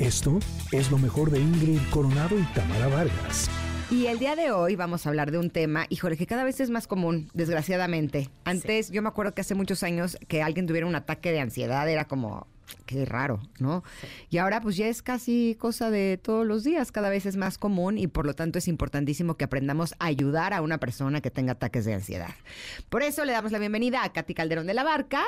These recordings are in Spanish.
Esto es lo mejor de Ingrid Coronado y Tamara Vargas. Y el día de hoy vamos a hablar de un tema, híjole, que cada vez es más común, desgraciadamente. Antes, yo me acuerdo que hace muchos años que alguien tuviera un ataque de ansiedad era como, qué raro, ¿no? Y ahora pues ya es casi cosa de todos los días, cada vez es más común y por lo tanto es importantísimo que aprendamos a ayudar a una persona que tenga ataques de ansiedad. Por eso le damos la bienvenida a Katy Calderón de la Barca,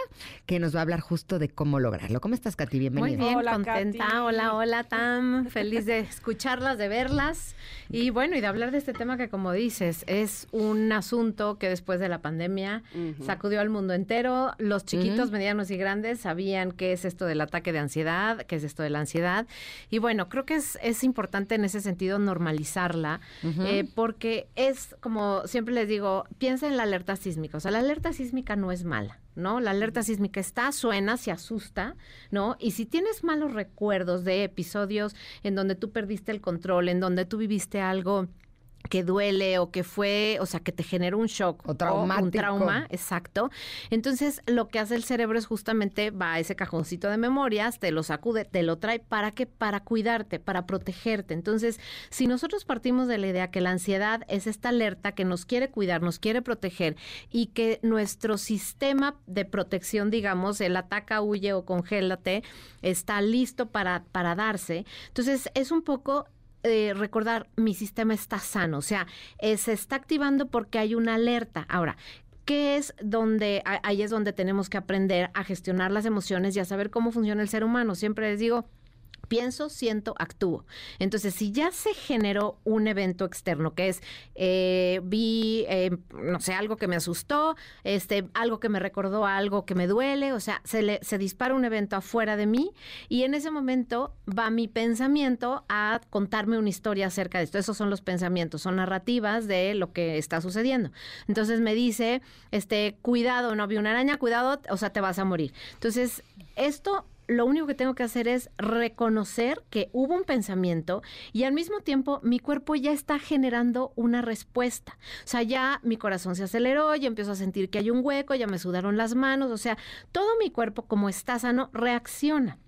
que nos va a hablar justo de cómo lograrlo. ¿Cómo estás, Katy? Bienvenida. Muy bien, contenta. Hola, hola, Tam. Feliz de escucharlas, de verlas. Y bueno, y de hablar de este tema que, como dices, es un asunto que después de la pandemia sacudió al mundo entero. Los chiquitos, medianos y grandes sabían qué es esto del ataque de ansiedad, qué es esto de la ansiedad. Y bueno, creo que es, es importante en ese sentido normalizarla, eh, porque es, como siempre les digo, piensa en la alerta sísmica. O sea, la alerta sísmica no es mala. ¿no? La alerta sísmica está, suena, se asusta, ¿no? Y si tienes malos recuerdos de episodios en donde tú perdiste el control, en donde tú viviste algo que duele o que fue, o sea, que te generó un shock o, un trauma, exacto. Entonces, lo que hace el cerebro es justamente va a ese cajoncito de memorias, te lo sacude, te lo trae para que para cuidarte, para protegerte. Entonces, si nosotros partimos de la idea que la ansiedad es esta alerta que nos quiere cuidar, nos quiere proteger y que nuestro sistema de protección, digamos, el ataca, huye o congélate, está listo para para darse. Entonces, es un poco eh, recordar, mi sistema está sano, o sea, eh, se está activando porque hay una alerta. Ahora, ¿qué es donde, ahí es donde tenemos que aprender a gestionar las emociones y a saber cómo funciona el ser humano? Siempre les digo, pienso, siento, actúo. Entonces, si ya se generó un evento externo, que es, eh, vi, eh, no sé, algo que me asustó, este, algo que me recordó algo que me duele, o sea, se, le, se dispara un evento afuera de mí y en ese momento va mi pensamiento a contarme una historia acerca de esto. Esos son los pensamientos, son narrativas de lo que está sucediendo. Entonces me dice, este, cuidado, no vi una araña, cuidado, o sea, te vas a morir. Entonces, esto lo único que tengo que hacer es reconocer que hubo un pensamiento y al mismo tiempo mi cuerpo ya está generando una respuesta. O sea, ya mi corazón se aceleró, ya empiezo a sentir que hay un hueco, ya me sudaron las manos, o sea, todo mi cuerpo como está sano reacciona.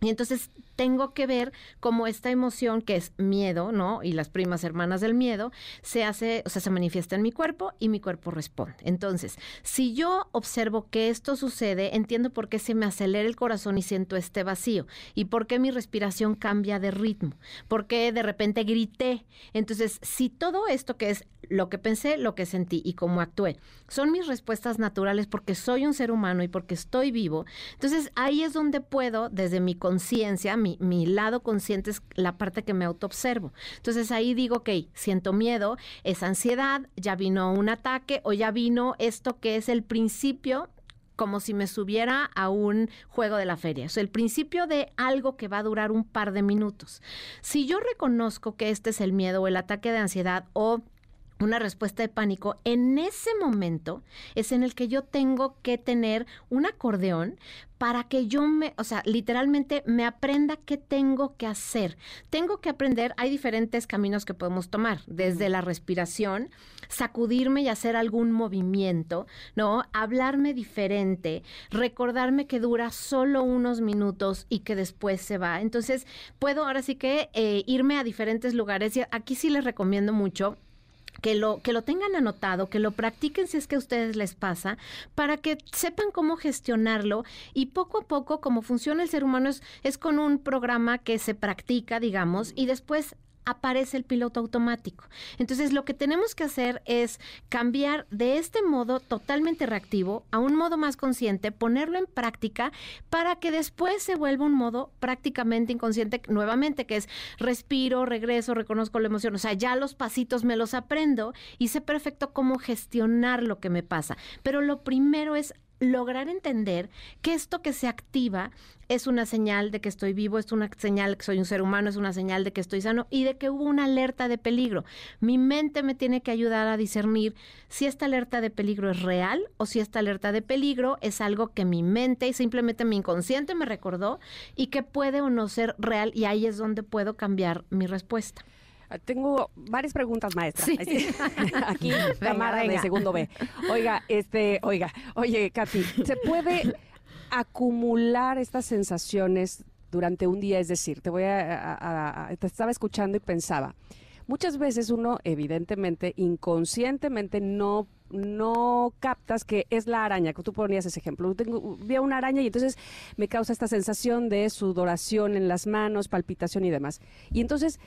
Y entonces tengo que ver cómo esta emoción que es miedo, ¿no? Y las primas hermanas del miedo se hace, o sea, se manifiesta en mi cuerpo y mi cuerpo responde. Entonces, si yo observo que esto sucede, entiendo por qué se me acelera el corazón y siento este vacío y por qué mi respiración cambia de ritmo, por qué de repente grité. Entonces, si todo esto que es lo que pensé, lo que sentí y cómo actué, son mis respuestas naturales porque soy un ser humano y porque estoy vivo, entonces ahí es donde puedo, desde mi conciencia, mi mi, lado consciente es la parte que me autoobservo. Entonces ahí digo, ok, siento miedo, es ansiedad, ya vino un ataque o ya vino esto que es el principio como si me subiera a un juego de la feria. Es el principio de algo que va a durar un par de minutos. Si yo reconozco que este es el miedo o el ataque de ansiedad o una respuesta de pánico, en ese momento es en el que yo tengo que tener un acordeón para que yo me, o sea, literalmente me aprenda qué tengo que hacer. Tengo que aprender, hay diferentes caminos que podemos tomar, desde la respiración, sacudirme y hacer algún movimiento, ¿no? Hablarme diferente, recordarme que dura solo unos minutos y que después se va. Entonces, puedo ahora sí que eh, irme a diferentes lugares y aquí sí les recomiendo mucho que lo, que lo tengan anotado, que lo practiquen si es que a ustedes les pasa, para que sepan cómo gestionarlo y poco a poco, como funciona el ser humano, es, es con un programa que se practica, digamos, y después aparece el piloto automático. Entonces lo que tenemos que hacer es cambiar de este modo totalmente reactivo a un modo más consciente, ponerlo en práctica para que después se vuelva un modo prácticamente inconsciente nuevamente, que es respiro, regreso, reconozco la emoción, o sea, ya los pasitos me los aprendo y sé perfecto cómo gestionar lo que me pasa. Pero lo primero es lograr entender que esto que se activa es una señal de que estoy vivo, es una señal de que soy un ser humano, es una señal de que estoy sano y de que hubo una alerta de peligro. Mi mente me tiene que ayudar a discernir si esta alerta de peligro es real o si esta alerta de peligro es algo que mi mente y simplemente mi inconsciente me recordó y que puede o no ser real y ahí es donde puedo cambiar mi respuesta. Tengo varias preguntas, maestra. Aquí, Tamara de segundo B. Oiga, este, oiga, oye, Katy, ¿se puede acumular estas sensaciones durante un día, es decir, te voy a, te estaba escuchando y pensaba, muchas veces uno evidentemente inconscientemente no no captas que es la araña, que tú ponías ese ejemplo. Tengo, vi una araña y entonces me causa esta sensación de sudoración en las manos, palpitación y demás. Y entonces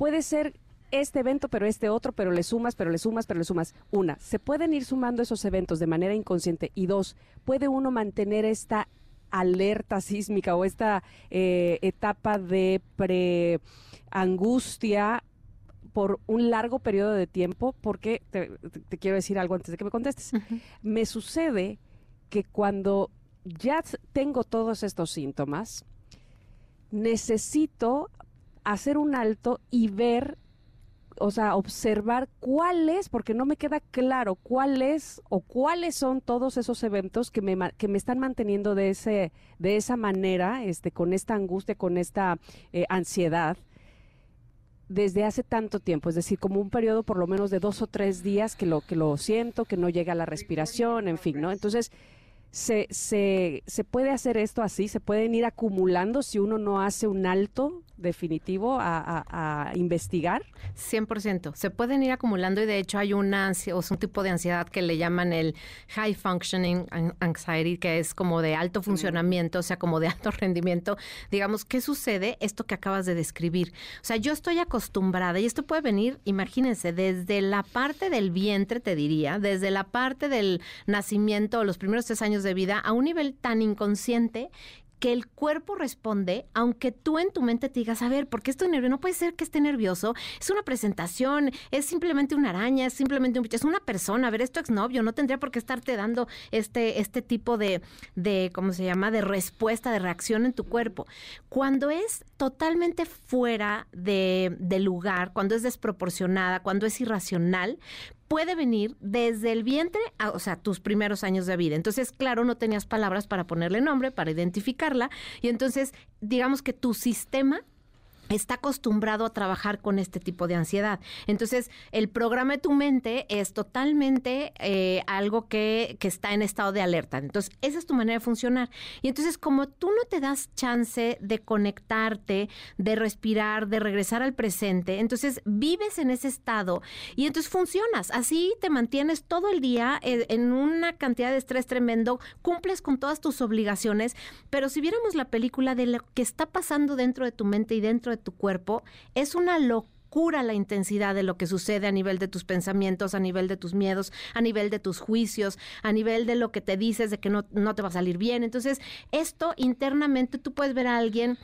puede ser este evento, pero este otro, pero le sumas, pero le sumas, pero le sumas. Una, se pueden ir sumando esos eventos de manera inconsciente. Y dos, puede uno mantener esta alerta sísmica o esta eh, etapa de pre-angustia por un largo periodo de tiempo, porque te, quiero decir algo antes de que me contestes. Me sucede que cuando ya tengo todos estos síntomas, necesito hacer un alto y ver o sea, observar cuál es, porque no me queda claro cuál es o cuáles son todos esos eventos que me, que me están manteniendo de, ese, de esa manera, este, con esta angustia, con esta eh, ansiedad desde hace tanto tiempo, es decir, como un periodo por lo menos de dos o tres días que lo, que lo siento, que no llega la respiración, en fin, ¿no? Entonces, se, se, se puede hacer esto así, se pueden ir acumulando si uno no hace un alto definitivo a, a, investigar? 100%. Se pueden ir acumulando y de hecho hay una o un tipo de ansiedad que le llaman el high functioning anxiety, que es como de alto funcionamiento, o sea, como de alto rendimiento. Digamos, ¿qué sucede? Esto que acabas de describir. O sea, yo estoy acostumbrada y esto puede venir, imagínense, desde la parte del vientre, te diría, desde la parte del nacimiento, los primeros tres años de vida, a un nivel tan inconsciente que el cuerpo responde, aunque tú en tu mente te digas, a ver, ¿por qué estoy nervioso? No puede ser que esté nervioso. Es una presentación, es simplemente una araña, es simplemente un es una persona. A ver, es tu exnovio, no tendría por qué estarte dando este, este tipo de, de, ¿cómo se llama?, de respuesta, de reacción en tu cuerpo. Cuando es totalmente fuera de, de lugar, cuando es desproporcionada, cuando es irracional, puede venir desde el vientre, o sea, tus primeros años de vida. Entonces, claro, no tenías palabras para ponerle nombre, para identificarla, y entonces, digamos que tu sistema está acostumbrado a trabajar con este tipo de ansiedad. Entonces, el programa de tu mente es totalmente eh, algo que, que, está en estado de alerta. Entonces, esa es tu manera de funcionar. Y entonces, como tú no te das chance de conectarte, de respirar, de regresar al presente, entonces vives en ese estado y entonces funcionas. Así te mantienes todo el día en, eh, en una cantidad de estrés tremendo, cumples con todas tus obligaciones, pero si viéramos la película de lo que está pasando dentro de tu mente y dentro de tu cuerpo, es una locura la intensidad de lo que sucede a nivel de tus pensamientos, a nivel de tus miedos, a nivel de tus juicios, a nivel de lo que te dices de que no, no te va a salir bien. Entonces, esto internamente tú puedes ver a alguien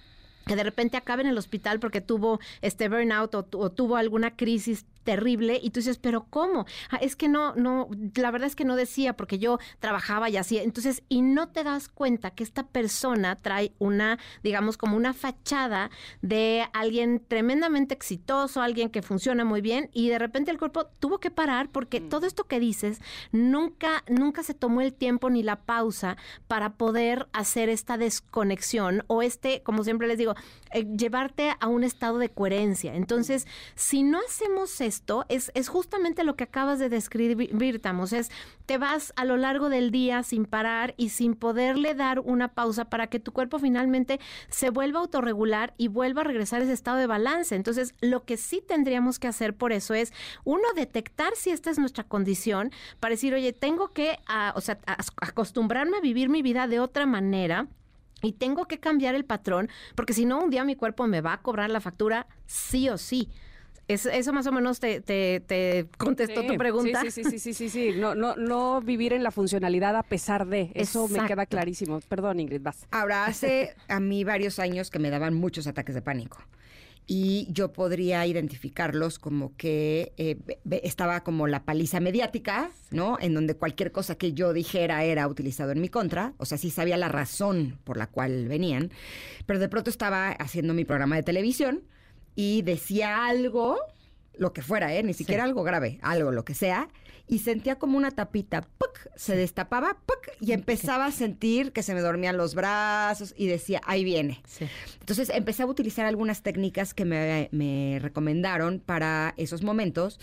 que de repente acabe en el hospital porque tuvo este burnout o, o, tuvo alguna crisis terrible y tú dices, pero ¿cómo? Ah, es que no, no, la verdad es que no decía porque yo trabajaba y así. Entonces, y no te das cuenta que esta persona trae una, digamos, como una fachada de alguien tremendamente exitoso, alguien que funciona muy bien y de repente el cuerpo tuvo que parar porque mm. todo esto que dices nunca, nunca se tomó el tiempo ni la pausa para poder hacer esta desconexión o este, como siempre les digo, eh, llevarte a un estado de coherencia. Entonces, si no hacemos eso, esto es, es justamente lo que acabas de describir, Tamos. Es, te vas a lo largo del día sin parar y sin poderle dar una pausa para que tu cuerpo finalmente se vuelva a autorregular y vuelva a regresar a ese estado de balance. Entonces, lo que sí tendríamos que hacer por eso es, uno, detectar si esta es nuestra condición para decir, oye, tengo que, ah, acostumbrarme a vivir mi vida de otra manera. Y tengo que cambiar el patrón, porque si no, un día mi cuerpo me va a cobrar la factura sí o sí eso más o menos te, te, contestó tu pregunta. Sí, sí, sí, sí, sí, sí, No, no, no vivir en la funcionalidad a pesar de. Eso me queda clarísimo. Perdón, Ingrid, vas. Ahora, hace a mí varios años que me daban muchos ataques de pánico. Y yo podría identificarlos como que eh, estaba como la paliza mediática, ¿no? En donde cualquier cosa que yo dijera era utilizado en mi contra. O sea, sí sabía la razón por la cual venían. Pero de pronto estaba haciendo mi programa de televisión y decía algo, lo que fuera, ¿eh? ni siquiera algo grave, algo, lo que sea, y sentía como una tapita, ¡puc! se destapaba ¡puc! y empezaba a sentir que se me dormían los brazos y decía, ahí viene. Entonces empecé a utilizar algunas técnicas que me, me recomendaron para esos momentos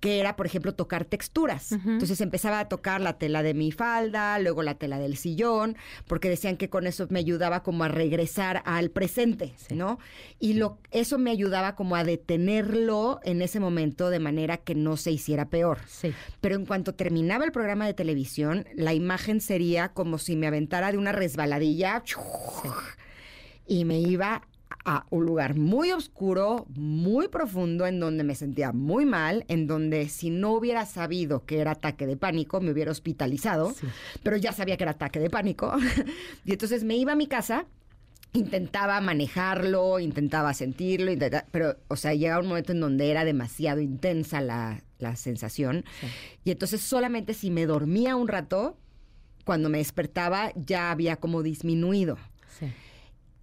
que era, por ejemplo, tocar texturas. Entonces empezaba a tocar la tela de mi falda, luego la tela del sillón, porque decían que con eso me ayudaba como a regresar al presente, ¿no? Y lo, eso me ayudaba como a detenerlo en ese momento de manera que no se hiciera peor. Sí. Pero en cuanto terminaba el programa de televisión, la imagen sería como si me aventara de una resbaladilla y me iba a un lugar muy oscuro, muy profundo, en donde me sentía muy mal, en donde si no hubiera sabido que era ataque de pánico, me hubiera hospitalizado, pero ya sabía que era ataque de pánico. y entonces me iba a mi casa intentaba manejarlo, intentaba sentirlo, pero, o sea, llega un momento en donde era demasiado intensa la, sensación. Y entonces solamente si me dormía un rato, cuando me despertaba ya había como disminuido. Sí.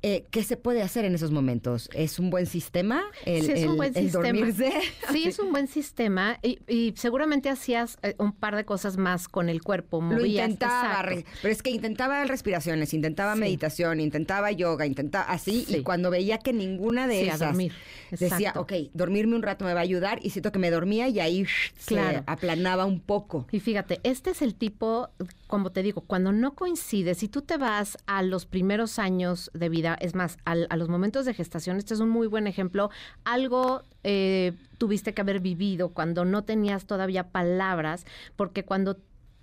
Eh, ¿Qué se puede hacer en esos momentos? ¿Es un buen sistema el, sí, es un buen sistema. dormirse? Sí, es un buen sistema y, seguramente hacías eh, un par de cosas más con el cuerpo. Movías, Lo intentaba, pero es que intentaba respiraciones, intentaba meditación, intentaba yoga, intentaba así y cuando veía que ninguna de esas dormir. decía, ok, dormirme un rato me va a ayudar y siento que me dormía y ahí claro. se aplanaba un poco. Y fíjate, este es el tipo, como te digo, cuando no coincide, si tú te vas a los primeros años de vida es más, a los momentos de gestación, este es un muy buen ejemplo, algo eh, tuviste que haber vivido cuando no tenías todavía palabras, porque cuando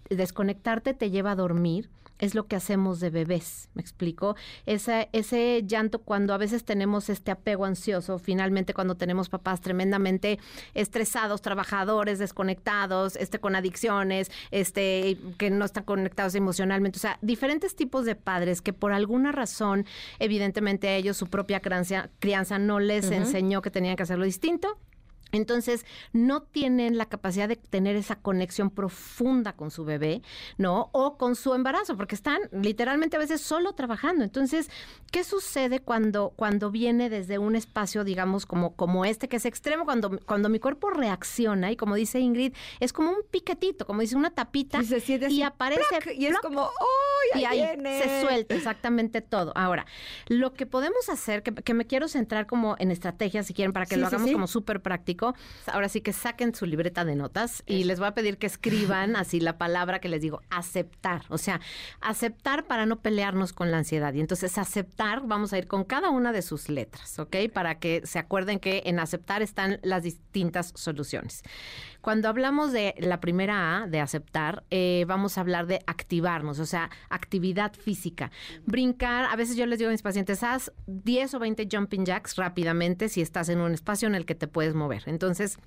desconectarte te lleva a dormir, es lo que hacemos de bebés, ¿me explico? Ese, ese llanto cuando a veces tenemos este apego ansioso, finalmente cuando tenemos papás tremendamente estresados, trabajadores, desconectados, este, con adicciones, este, que no están conectados emocionalmente, o sea, diferentes tipos de padres que por alguna razón, evidentemente a ellos su propia crianza, crianza no les enseñó que tenían que hacerlo distinto, entonces, no tienen la capacidad de tener esa conexión profunda con su bebé, ¿no? O con su embarazo, porque están literalmente a veces solo trabajando. Entonces, ¿qué sucede cuando, cuando viene desde un espacio, digamos, como, como este, que es extremo, cuando, cuando mi cuerpo reacciona, y como dice Ingrid, es como un piquetito, como dice una tapita, y, aparece... y es como, ¡oh! y ahí se suelta exactamente todo. Ahora, lo que podemos hacer, que, me quiero centrar como en estrategias, si quieren, para que lo hagamos como súper práctico, Ahora sí que saquen su libreta de notas y les voy a pedir que escriban así la palabra que les digo, aceptar. O sea, aceptar para no pelearnos con la ansiedad. Y entonces aceptar, vamos a ir con cada una de sus letras, ¿ok? Para que se acuerden que en aceptar están las distintas soluciones. Cuando hablamos de la primera A, de aceptar, eh, vamos a hablar de activarnos, o sea, actividad física. Brincar, a veces yo les digo a mis pacientes, haz 10 o 20 jumping jacks rápidamente si estás en un espacio en el que te puedes mover. Entonces,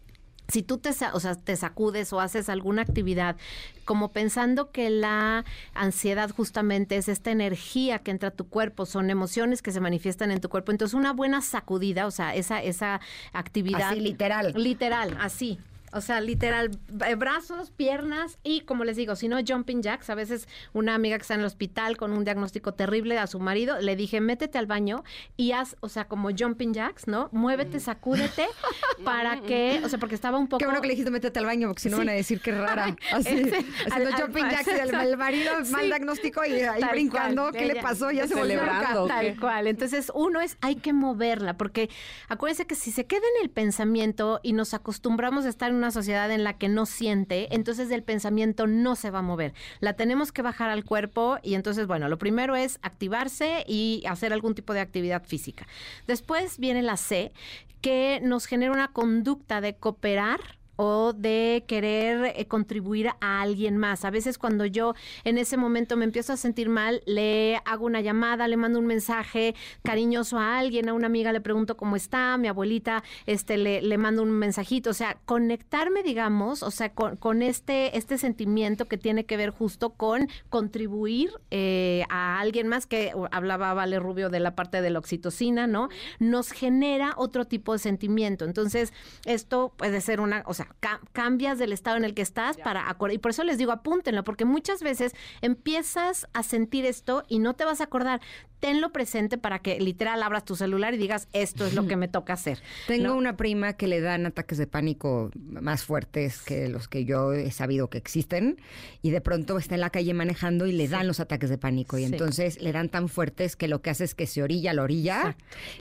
si tú te, o sea, te sacudes o haces alguna actividad como pensando que la ansiedad justamente es esta energía que entra a tu cuerpo, son emociones que se manifiestan en tu cuerpo, entonces una buena sacudida, o sea, esa, esa actividad... Así, literal. Literal, así, o sea, literal, eh, brazos, piernas y como les digo, si no jumping jacks, a veces una amiga que está en el hospital con un diagnóstico terrible a su marido, le dije, métete al baño y haz, o sea, como jumping jacks, ¿no? Muévete, mm. sacúdete para que, o sea, porque estaba un poco... Qué bueno que le dijiste métete al baño, porque si no van a decir que rara. Así, haciendo jumping jacks y el, marido mal diagnóstico y ahí brincando, ¿qué le pasó? Ya se volvió loca. Tal cual. Entonces, uno es, hay que moverla, porque acuérdense que si se queda en el pensamiento y nos acostumbramos a estar en una sociedad en la que no siente, entonces el pensamiento no se va a mover. La tenemos que bajar al cuerpo y entonces, bueno, lo primero es activarse y hacer algún tipo de actividad física. Después viene la C, que nos genera una conducta de cooperar o de querer eh, contribuir a alguien más. A veces cuando yo en ese momento me empiezo a sentir mal, le hago una llamada, le mando un mensaje cariñoso a alguien, a una amiga le pregunto cómo está, mi abuelita este le, le mando un mensajito, o sea, conectarme, digamos, o sea, con, este, este sentimiento que tiene que ver justo con contribuir eh, a alguien más, que hablaba Vale Rubio de la parte de la oxitocina, ¿no? Nos genera otro tipo de sentimiento. Entonces, esto puede ser una, o sea, cambias del estado en el que estás para acordar. Y por eso les digo, apúntenlo, porque muchas veces empiezas a sentir esto y no te vas a acordar tenlo presente para que literal abras tu celular y digas, esto es lo que me toca hacer. Tengo ¿no? una prima que le dan ataques de pánico más fuertes que los que yo he sabido que existen y de pronto está en la calle manejando y le dan los ataques de pánico y Sí. entonces le dan tan fuertes que lo que hace es que se orilla a la orilla,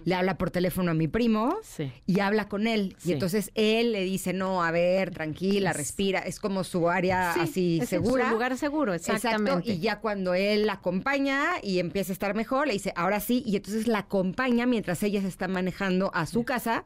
le habla por teléfono a mi primo Sí. y habla con él y entonces él le dice, no, a ver, tranquila, respira, es como su área Sí, así es en su segura. lugar seguro, exactamente. Exacto, y ya cuando él la acompaña y empieza a estar mejor, le dice, ahora sí, y entonces la acompaña mientras ella se está manejando a su casa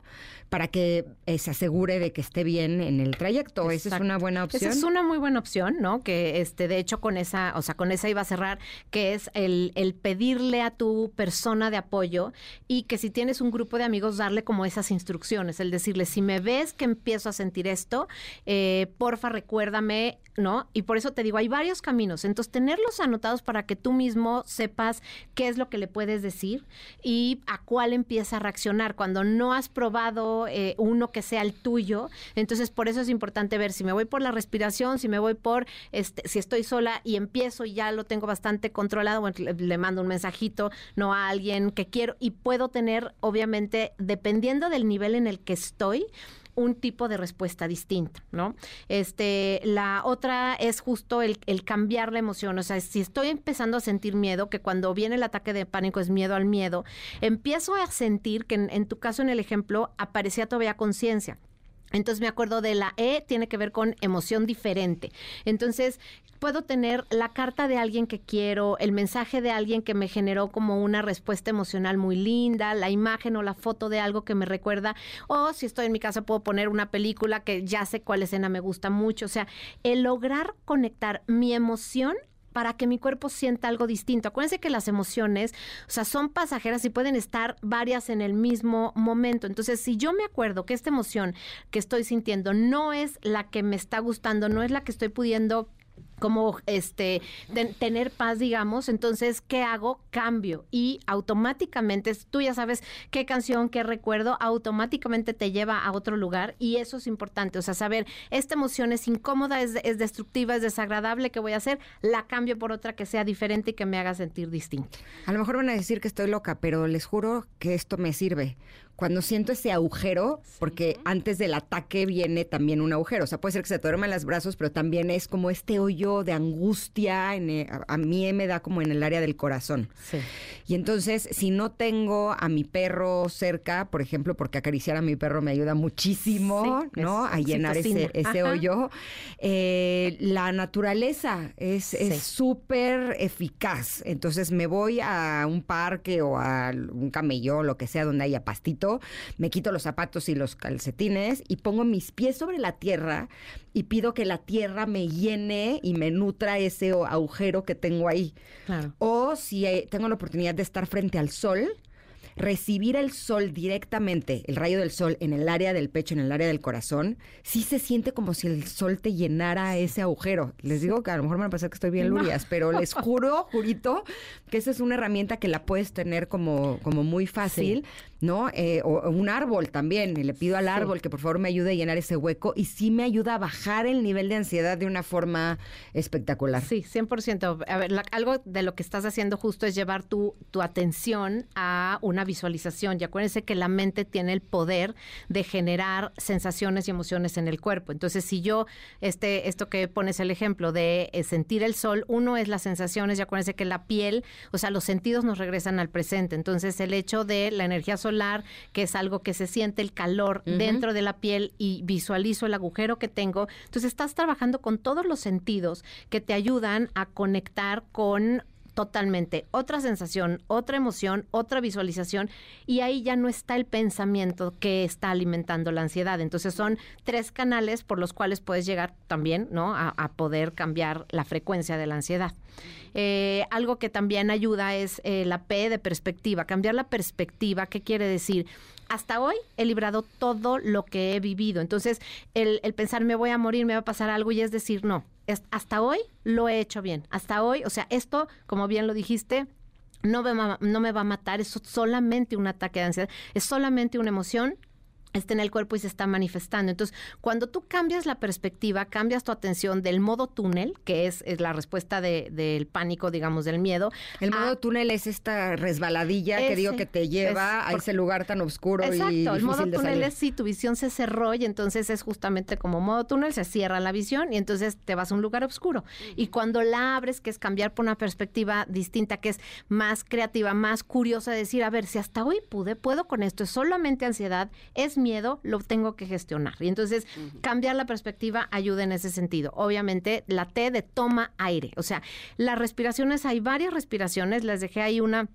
para que eh, se asegure de que esté bien en el trayecto. Esa es una buena opción. Esa es una muy buena opción, ¿no? Que este, de hecho, con esa, o sea, con esa iba a cerrar, que es el, el pedirle a tu persona de apoyo y que si tienes un grupo de amigos, darle como esas instrucciones, el decirle, si me ves que empiezo a sentir esto, eh, porfa, recuérdame, ¿no? Y por eso te digo, hay varios caminos. Entonces, tenerlos anotados para que tú mismo sepas qué es lo que le puedes decir y a cuál empieza a reaccionar. Cuando no has probado eh, uno que sea el tuyo, entonces por eso es importante ver si me voy por la respiración, si me voy por, este, si estoy sola y empiezo y ya lo tengo bastante controlado, le, le mando un mensajito, no a alguien que quiero y puedo tener, obviamente, dependiendo del nivel en el que estoy, un tipo de respuesta distinta, ¿no? Este, la otra es justo el, cambiar la emoción. O sea, si estoy empezando a sentir miedo, que cuando viene el ataque de pánico es miedo al miedo, empiezo a sentir que en, en tu caso, en el ejemplo, aparecía todavía conciencia. Entonces me acuerdo de la E, tiene que ver con emoción diferente. Entonces puedo tener la carta de alguien que quiero, el mensaje de alguien que me generó como una respuesta emocional muy linda, la imagen o la foto de algo que me recuerda, o si estoy en mi casa puedo poner una película que ya sé cuál escena me gusta mucho. O sea, el lograr conectar mi emoción para que mi cuerpo sienta algo distinto. Acuérdense que las emociones, o sea, son pasajeras y pueden estar varias en el mismo momento. Entonces, si yo me acuerdo que esta emoción que estoy sintiendo no es la que me está gustando, no es la que estoy pudiendo como este ten- tener paz digamos entonces qué hago cambio y automáticamente tú ya sabes qué canción qué recuerdo automáticamente te lleva a otro lugar y eso es importante. O sea saber esta emoción es incómoda es, es destructiva es desagradable qué voy a hacer la cambio por otra que sea diferente y que me haga sentir distinto A lo mejor van a decir que estoy loca, pero les juro que esto me sirve. Cuando siento ese agujero, porque antes del ataque viene también un agujero, o sea, puede ser que se te duerman los brazos, pero también es como este hoyo de angustia, en el- a, a mí me da como en el área del corazón. sí Y entonces, si no tengo a mi perro cerca, por ejemplo, porque acariciar a mi perro me ayuda muchísimo, Sí, ¿no? A llenar ese, hoyo. Eh, la naturaleza es súper eficaz. Entonces, me voy a un parque o a un camellón, lo que sea, donde haya pastito, me quito los zapatos y los calcetines y pongo mis pies sobre la tierra y pido que la tierra me llene y me nutra ese agujero que tengo ahí. claro. O si eh, tengo la oportunidad de estar frente al sol, recibir el sol directamente, el rayo del sol en el área del pecho, en el área del corazón, sí se siente como si el sol te llenara ese agujero. Les digo que a lo mejor me va a pasar que estoy bien lurias, pero les juro, jurito, que esa es una herramienta que la puedes tener como, como muy fácil, ¿no? Eh, o, un árbol también. y Le pido al árbol que por favor me ayude a llenar ese hueco y sí me ayuda a bajar el nivel de ansiedad de una forma espectacular. Sí, 100%. A ver, la- algo de lo que estás haciendo justo es llevar tu, tu atención a una visualización. Y acuérdense que la mente tiene el poder de generar sensaciones y emociones en el cuerpo. Entonces, si yo, este, esto que pones el ejemplo de eh, sentir el sol, uno es las sensaciones, y acuérdense que la piel, o sea, los sentidos nos regresan al presente. Entonces, el hecho de la energía solar, que es algo que se siente el calor dentro de la piel y visualizo el agujero que tengo, entonces estás trabajando con todos los sentidos que te ayudan a conectar con totalmente otra sensación, otra emoción, otra visualización y ahí ya no está el pensamiento que está alimentando la ansiedad. Entonces son tres canales por los cuales puedes llegar también, ¿no? A, poder cambiar la frecuencia de la ansiedad. Eh, algo que también ayuda es eh, la P de perspectiva, cambiar la perspectiva. ¿Qué quiere decir? Hasta hoy he librado todo lo que he vivido. Entonces, el, el pensar me voy a morir, me va a pasar algo y es decir, no, hasta hoy lo he hecho bien. Hasta hoy, o sea, esto, como bien lo dijiste, no me, no me va a matar, es solamente un ataque de ansiedad, es solamente una emoción está en el cuerpo y se está manifestando. Entonces, cuando tú cambias la perspectiva, cambias tu atención del modo túnel, que es, es la respuesta de- del pánico, digamos, del miedo. El a- modo túnel es esta resbaladilla que digo que te lleva es a ese lugar tan oscuro y Exacto, el modo túnel salir. es si tu visión se cerró y entonces es justamente como modo túnel, se cierra la visión y entonces te vas a un lugar oscuro. Y cuando la abres, que es cambiar por una perspectiva distinta, que es más creativa, más curiosa, decir, a ver, si hasta hoy pude, puedo con esto, es solamente ansiedad, es miedo, lo tengo que gestionar. Y entonces cambiar la perspectiva ayuda en ese sentido. Obviamente, la T de toma aire, o sea, las respiraciones, hay varias respiraciones, les dejé ahí una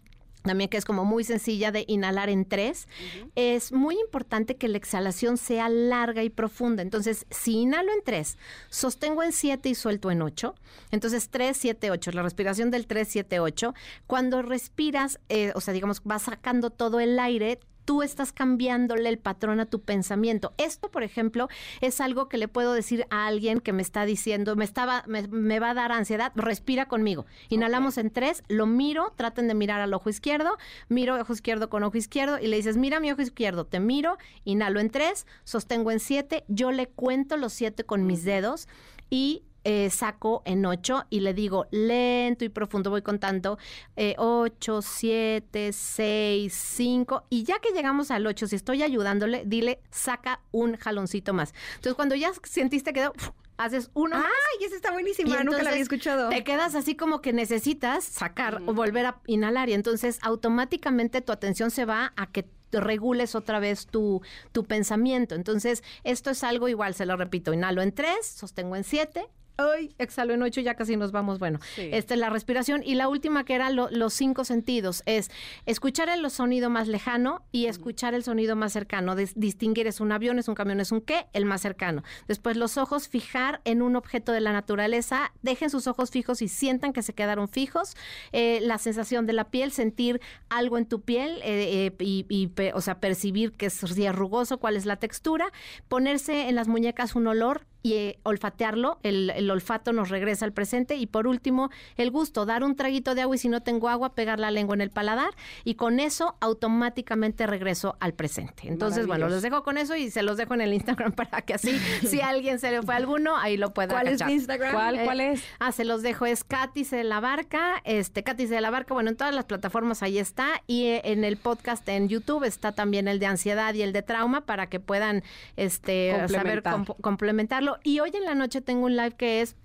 también que es como muy sencilla de inhalar en tres, es muy importante que la exhalación sea larga y profunda. Entonces, si inhalo en tres, sostengo en siete y suelto en ocho, entonces tres, siete, ocho, la respiración del tres, siete, ocho. Cuando respiras, eh, o sea, digamos, vas sacando todo el aire, tú estás cambiándole el patrón a tu pensamiento. Esto, por ejemplo, es algo que le puedo decir a alguien que me está diciendo, me estaba, me, me va a dar ansiedad, respira conmigo. Inhalamos en tres, lo miro, traten de mirar al ojo izquierdo, miro ojo izquierdo con ojo izquierdo y le dices, mira mi ojo izquierdo, te miro, inhalo en tres, sostengo en siete, yo le cuento los siete con mis dedos y eh, saco en ocho y le digo lento y profundo, voy contando eh, ocho, siete, seis, cinco y ya que llegamos al ocho, si estoy ayudándole, dile saca un jaloncito más. Entonces cuando ya sentiste que haces uno Ay, esa está buenísima, y nunca la había escuchado. Te quedas así como que necesitas sacar o volver a inhalar y entonces automáticamente tu atención se va a que regules otra vez tu, tu pensamiento. Entonces, esto es algo igual, se lo repito, inhalo en tres, sostengo en siete. Ay, exhalo en ocho y ya casi nos vamos. Bueno, Sí. esta es la respiración. Y la última que era lo- los cinco sentidos es escuchar el sonido más lejano y escuchar el sonido más cercano. Dis- distinguir es un avión, es un camión, es un qué, el más cercano. Después los ojos, fijar en un objeto de la naturaleza. Dejen sus ojos fijos y sientan que se quedaron fijos. Eh, la sensación de la piel, sentir algo en tu piel eh, eh, y, o sea, percibir que es si es rugoso, cuál es la textura. Ponerse en las muñecas un olor y eh, olfatearlo, el, el olfato nos regresa al presente y por último el gusto, dar un traguito de agua y si no tengo agua, pegar la lengua en el paladar y con eso automáticamente regreso al presente. Entonces, bueno, los dejo con eso y se los dejo en el Instagram para que así, si a alguien se le fue alguno, ahí lo pueda ¿Cuál es tu Instagram? ¿Cuál, Eh, cuál es? Ah, se los dejo, es Katy de la Barca, este, Katy de la Barca, bueno, en todas las plataformas ahí está, y eh, en el podcast en YouTube está también el de ansiedad y el de trauma para que puedan este saber Complementar. comp- complementarlo. Y hoy en la noche tengo un live que es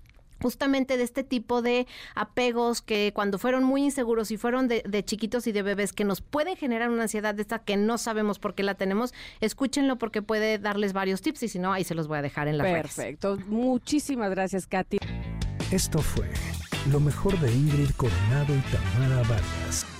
justamente de este tipo de apegos que cuando fueron muy inseguros y fueron de, de chiquitos y de bebés que nos pueden generar una ansiedad de esta que no sabemos por qué la tenemos, escúchenlo porque puede darles varios tips y si no, ahí se los voy a dejar en redes. Perfecto. Muchísimas gracias, Katy. Esto fue lo mejor de Ingrid Coronado y Tamara Vargas.